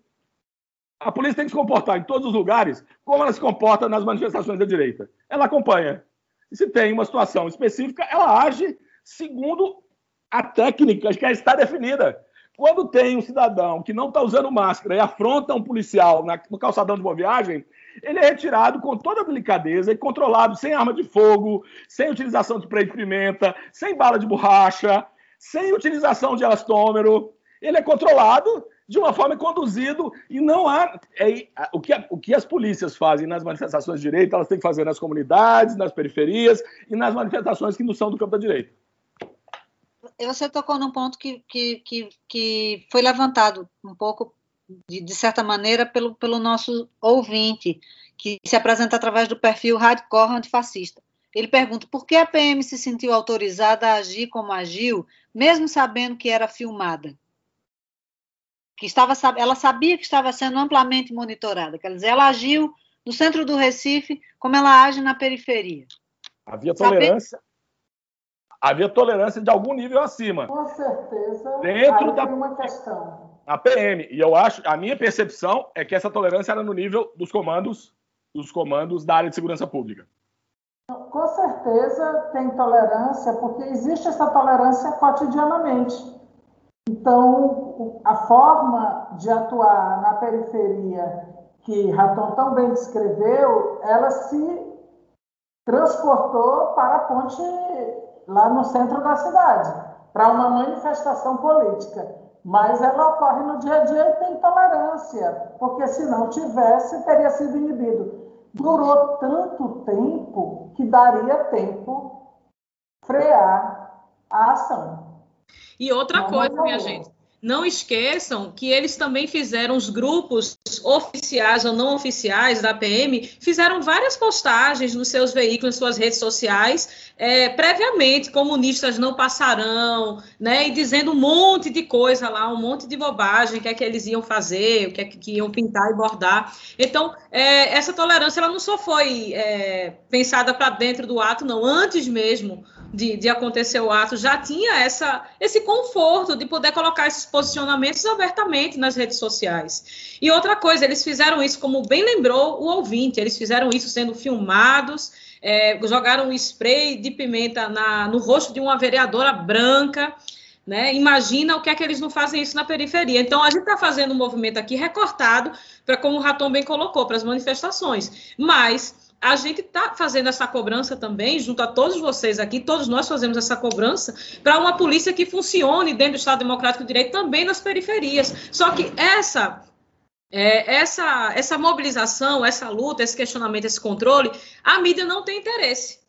Speaker 3: A polícia tem que se comportar em todos os lugares como ela se comporta nas manifestações da direita. Ela acompanha. E se tem uma situação específica, ela age segundo a técnica que está definida. Quando tem um cidadão que não está usando máscara e afronta um policial no calçadão de boa viagem, ele é retirado com toda a delicadeza e controlado sem arma de fogo, sem utilização de spray de pimenta, sem bala de borracha, sem utilização de elastômero. Ele é controlado de uma forma conduzido e não há é, o, que, o que as polícias fazem nas manifestações de direita, elas têm que fazer nas comunidades, nas periferias e nas manifestações que não são do campo da direita.
Speaker 2: Você tocou num ponto que, que, que, que foi levantado um pouco de, de, certa maneira, pelo, pelo nosso ouvinte, que se apresenta através do perfil Hardcore Antifascista. Ele pergunta por que a PM se sentiu autorizada a agir como agiu, mesmo sabendo que era filmada. Que estava, ela sabia que estava sendo amplamente monitorada. Quer dizer, ela agiu no centro do Recife como ela age na periferia.
Speaker 3: Havia tolerância. Havia tolerância de algum nível acima.
Speaker 5: Com certeza.
Speaker 3: Dentro da
Speaker 5: uma questão
Speaker 3: a PM. E eu acho, a minha percepção é que essa tolerância era no nível dos comandos, dos comandos da área de segurança pública.
Speaker 5: Com certeza tem tolerância, porque existe essa tolerância cotidianamente. Então, a forma de atuar na periferia que Raton tão bem descreveu, ela se transportou para a ponte lá no centro da cidade, para uma manifestação política mas ela ocorre no dia a dia e tem tolerância, porque se não tivesse, teria sido inibido. Durou tanto tempo que daria tempo frear a ação.
Speaker 4: E outra não coisa, minha gente, não esqueçam que eles também fizeram os grupos oficiais ou não oficiais da PM, fizeram várias postagens nos seus veículos, suas redes sociais, é, previamente, comunistas não passarão, né, e dizendo um monte de coisa lá, um monte de bobagem, o que é que eles iam fazer, o que é que iam pintar e bordar. Então, é, essa tolerância ela não só foi é, pensada para dentro do ato, não, antes mesmo de, de, acontecer o ato, já tinha essa, esse conforto de poder colocar esses posicionamentos abertamente nas redes sociais. E outra coisa, eles fizeram isso, como bem lembrou o ouvinte, eles fizeram isso sendo filmados, é, jogaram um spray de pimenta na, no rosto de uma vereadora branca. Né? Imagina o que é que eles não fazem isso na periferia. Então, a gente está fazendo um movimento aqui recortado para, como o Raton bem colocou, para as manifestações. Mas a gente está fazendo essa cobrança também, junto a todos vocês aqui, todos nós fazemos essa cobrança, para uma polícia que funcione dentro do Estado Democrático de Direito também nas periferias. Só que essa. É, essa, essa mobilização, essa luta, esse questionamento, esse controle, a mídia não tem interesse,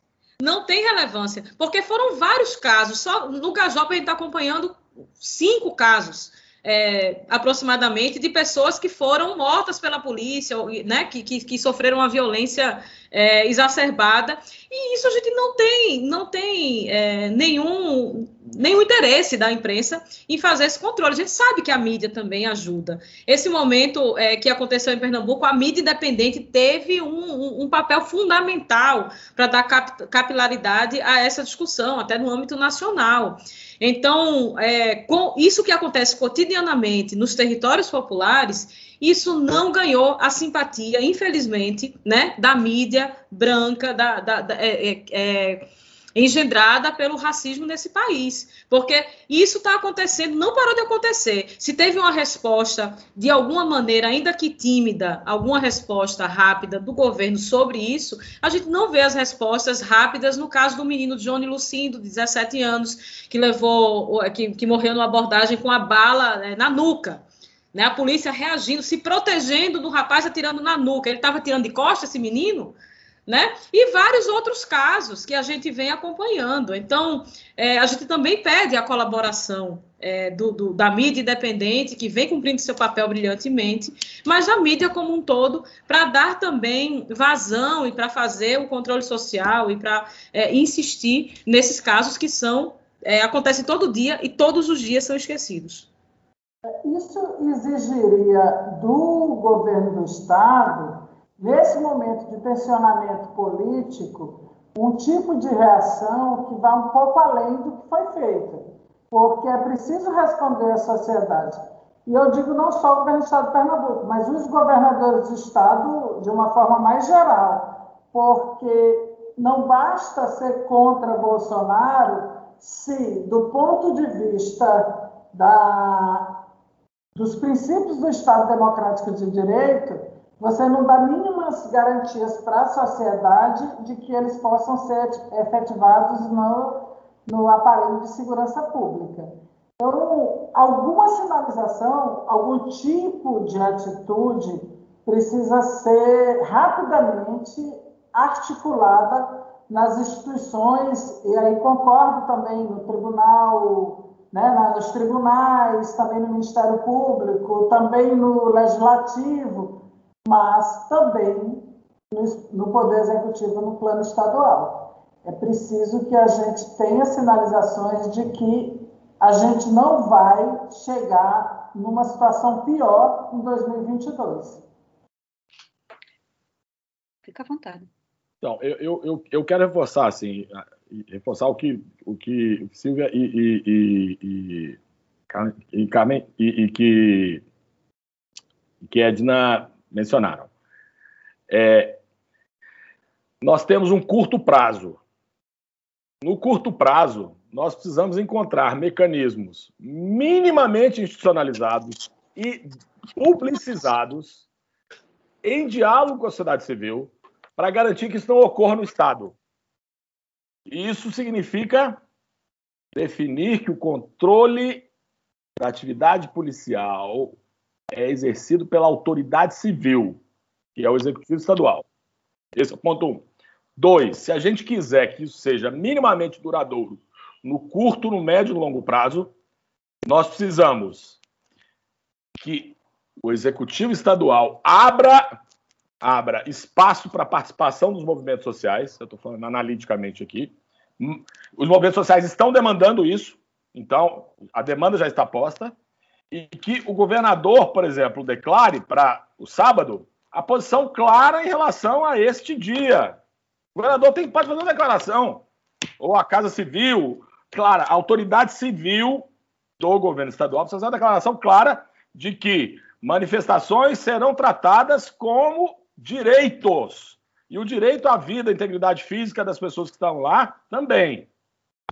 Speaker 4: não tem relevância, porque foram vários casos. Só no Gajopa a gente está acompanhando cinco casos é, aproximadamente de pessoas que foram mortas pela polícia, né, que, que, que sofreram uma violência é, exacerbada, e isso a gente não tem, não tem é, nenhum, nenhum interesse da imprensa em fazer esse controle. A gente sabe que a mídia também ajuda. Esse momento é, que aconteceu em Pernambuco, a mídia independente teve um, um, um papel fundamental para dar cap, capilaridade a essa discussão, até no âmbito nacional. Então, é, com isso que acontece cotidianamente nos territórios populares, isso não ganhou a simpatia, infelizmente, né, da mídia branca, da, da, da é, é, é engendrada pelo racismo nesse país. Porque isso está acontecendo, não parou de acontecer. Se teve uma resposta, de alguma maneira, ainda que tímida, alguma resposta rápida do governo sobre isso, a gente não vê as respostas rápidas no caso do menino Johnny Lucindo, de 17 anos, que levou, que, que morreu numa abordagem com a bala né, na nuca. Né, a polícia reagindo, se protegendo do rapaz atirando na nuca. Ele estava tirando de costa esse menino? Né? E vários outros casos que a gente vem acompanhando. Então, é, a gente também pede a colaboração é, do, do, da mídia independente, que vem cumprindo seu papel brilhantemente, mas da mídia como um todo, para dar também vazão e para fazer o controle social e para é, insistir nesses casos que são é, acontecem todo dia e todos os dias são esquecidos.
Speaker 5: Isso exigiria do governo do Estado nesse momento de tensionamento político, um tipo de reação que vá um pouco além do que foi feito, porque é preciso responder à sociedade. E eu digo não só o governo do Estado de Pernambuco, mas os governadores do Estado de uma forma mais geral, porque não basta ser contra Bolsonaro se, do ponto de vista da, dos princípios do Estado Democrático de Direito, você não dá mínimas garantias para a sociedade de que eles possam ser efetivados no, no aparelho de segurança pública. Então, alguma sinalização, algum tipo de atitude precisa ser rapidamente articulada nas instituições, e aí concordo também no tribunal, né, nos tribunais, também no Ministério Público, também no Legislativo, mas também no, Poder Executivo no plano estadual. É preciso que a gente tenha sinalizações de que a gente não vai chegar numa situação pior em 2022.
Speaker 2: Fica à vontade.
Speaker 3: Então, eu, eu, eu quero reforçar, assim, reforçar o que, o que Silvia e, e, e, e, Carmen e, e que, que Edna mencionaram. É, nós temos um curto prazo. No curto prazo, nós precisamos encontrar mecanismos minimamente institucionalizados e publicizados em diálogo com a sociedade civil para garantir que isso não ocorra no Estado. Isso significa definir que o controle da atividade policial é exercido pela autoridade civil, que é o executivo estadual. Esse é o ponto um. Dois, se a gente quiser que isso seja minimamente duradouro no curto, no médio e no longo prazo, nós precisamos que o executivo estadual abra abra espaço para participação dos movimentos sociais. Eu estou falando analiticamente aqui. Os movimentos sociais estão demandando isso, então a demanda já está posta e que o governador, por exemplo, declare para o sábado a posição clara em relação a este dia. O governador tem, pode fazer uma declaração, ou a Casa Civil, clara, a autoridade civil do governo estadual precisa fazer uma declaração clara de que manifestações serão tratadas como direitos. E o direito à vida, à integridade física das pessoas que estão lá também.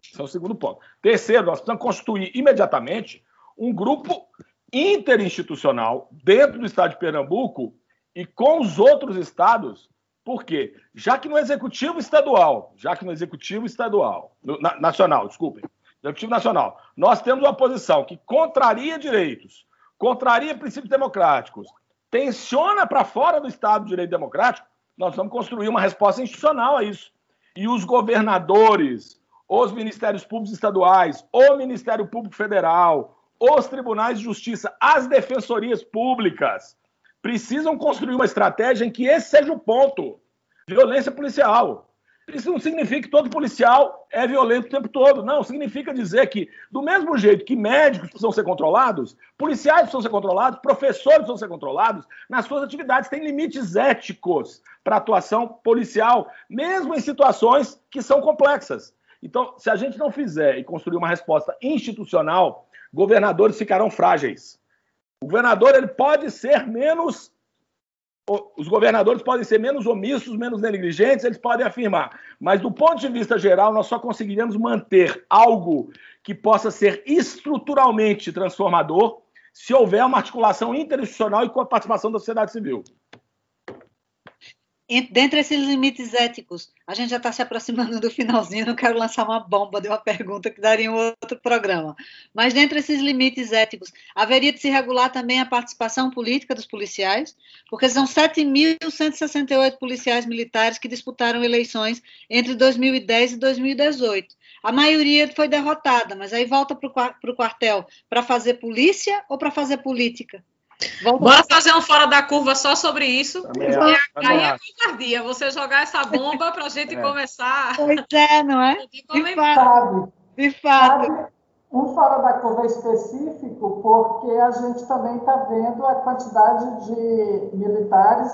Speaker 3: Esse é o segundo ponto. Terceiro, nós precisamos constituir imediatamente um grupo interinstitucional dentro do estado de Pernambuco e com os outros estados. Por quê? Já que no executivo estadual, já que no executivo estadual, no, na, nacional, desculpem, executivo nacional, nós temos uma posição que contraria direitos, contraria princípios democráticos, tensiona para fora do Estado de Direito Democrático, nós vamos construir uma resposta institucional a isso. E os governadores, os ministérios públicos estaduais, o Ministério Público Federal, os tribunais de justiça, as defensorias públicas precisam construir uma estratégia em que esse seja o ponto. Violência policial. Isso não significa que todo policial é violento o tempo todo. Não, significa dizer que, do mesmo jeito que médicos precisam ser controlados, policiais precisam ser controlados, professores precisam ser controlados, nas suas atividades tem limites éticos para atuação policial, mesmo em situações que são complexas. Então, se a gente não fizer e construir uma resposta institucional, governadores ficarão frágeis. O governador ele pode ser menos. Os governadores podem ser menos omissos, menos negligentes, eles podem afirmar. Mas, do ponto de vista geral, nós só conseguiremos manter algo que possa ser estruturalmente transformador se houver uma articulação interinstitucional e com a participação da sociedade civil.
Speaker 2: Dentre esses limites éticos, a gente já está se aproximando do finalzinho, não quero lançar uma bomba de uma pergunta que daria um outro programa. Mas dentre esses limites éticos, haveria de se regular também a participação política dos policiais, porque são 7.168 policiais militares que disputaram eleições entre 2010 e 2018. A maioria foi derrotada, mas aí volta para o quartel para fazer polícia ou para fazer política?
Speaker 4: Vamos Bora fazer um fora da curva só sobre isso. Também aí é covardia, você jogar essa bomba para a gente é. começar.
Speaker 2: Pois é, não é?
Speaker 5: De fato. De fato. Um fora da curva específico, porque a gente também está vendo a quantidade de militares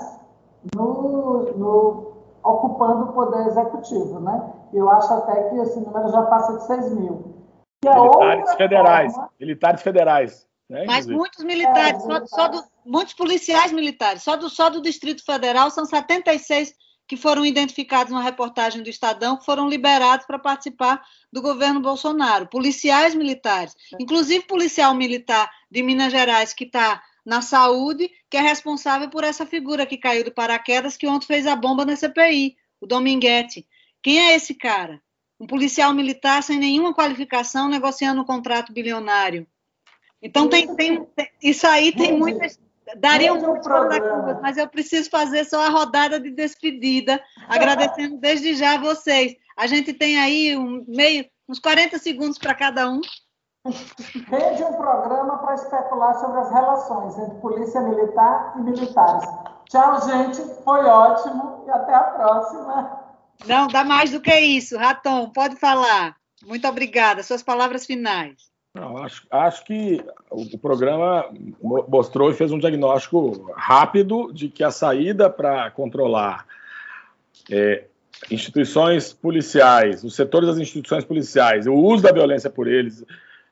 Speaker 5: no, no, ocupando o poder executivo, né? Eu acho até que esse número já passa de 6 mil.
Speaker 3: militares federais. Forma... Militares federais.
Speaker 2: Né, Mas muitos militares, é, só, só do, muitos policiais militares, só do, só do Distrito Federal são 76 que foram identificados na reportagem do Estadão, que foram liberados para participar do governo Bolsonaro. Policiais militares, inclusive policial militar de Minas Gerais, que está na saúde, que é responsável por essa figura que caiu do paraquedas, que ontem fez a bomba na CPI, o Dominguete. Quem é esse cara? Um policial militar sem nenhuma qualificação negociando um contrato bilionário. Então, tem, tem, tem isso aí tem muitas. Daria um curva, mas eu preciso fazer só a rodada de despedida, agradecendo desde já a vocês. A gente tem aí um meio, uns 40 segundos para cada um.
Speaker 5: Rende um programa para especular sobre as relações entre polícia militar e militares. Tchau, gente. Foi ótimo e até a próxima.
Speaker 2: Não, dá mais do que isso. Raton, pode falar. Muito obrigada. Suas palavras finais.
Speaker 3: Não, acho, acho que o programa mostrou e fez um diagnóstico rápido de que a saída para controlar é, instituições policiais, os setores das instituições policiais, o uso da violência por eles,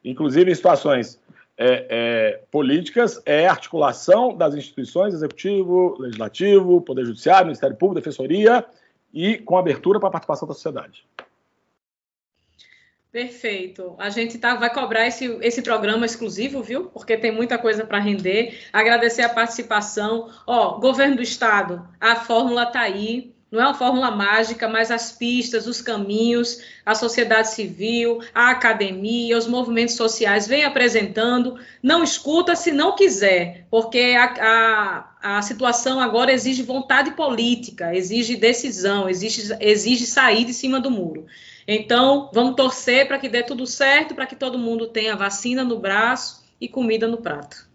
Speaker 3: inclusive em situações é, é, políticas, é articulação das instituições, executivo, legislativo, poder judiciário, Ministério Público, Defensoria, e com abertura para a participação da sociedade.
Speaker 4: Perfeito. A gente tá, vai cobrar esse, esse programa exclusivo, viu? Porque tem muita coisa para render. Agradecer a participação. Ó, governo do estado, a fórmula está aí. Não é uma fórmula mágica, mas as pistas, os caminhos, a sociedade civil, a academia, os movimentos sociais vêm apresentando. Não escuta se não quiser, porque a, a, a situação agora exige vontade política, exige decisão, exige, exige sair de cima do muro. Então, vamos torcer para que dê tudo certo, para que todo mundo tenha vacina no braço e comida no prato.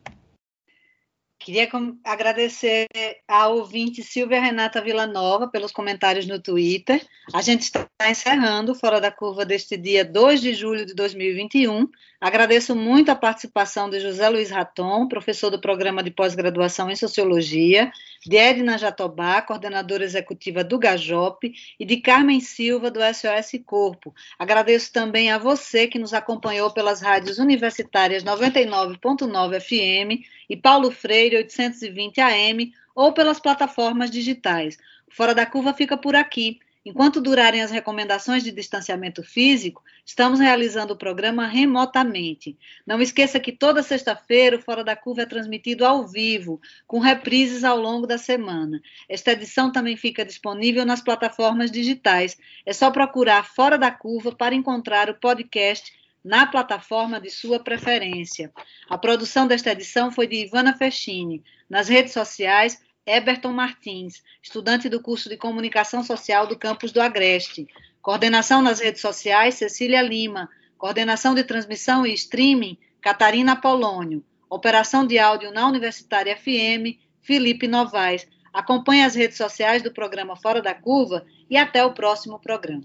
Speaker 2: Queria agradecer à ouvinte Silvia Renata Villanova pelos comentários no Twitter. A gente está encerrando Fora da Curva deste dia 2 de julho de 2021. Agradeço muito a participação de José Luiz Raton, professor do programa de pós-graduação em Sociologia, de Edna Jatobá, coordenadora executiva do GAJOP, e de Carmen Silva, do SOS Corpo. Agradeço também a você que nos acompanhou pelas rádios universitárias 99.9 FM e Paulo Freire 820 AM ou pelas plataformas digitais. Fora da Curva fica por aqui. Enquanto durarem as recomendações de distanciamento físico, estamos realizando o programa remotamente. Não esqueça que toda sexta-feira o Fora da Curva é transmitido ao vivo, com reprises ao longo da semana. Esta edição também fica disponível nas plataformas digitais. É só procurar Fora da Curva para encontrar o podcast na plataforma de sua preferência. A produção desta edição foi de Ivana Festini. Nas redes sociais, Eberton Martins, estudante do curso de Comunicação Social do campus do Agreste. Coordenação nas redes sociais, Cecília Lima. Coordenação de transmissão e streaming, Catarina Polônio. Operação de áudio na Universitária FM, Felipe Novaes. Acompanhe as redes sociais do programa Fora da Curva e até o próximo programa.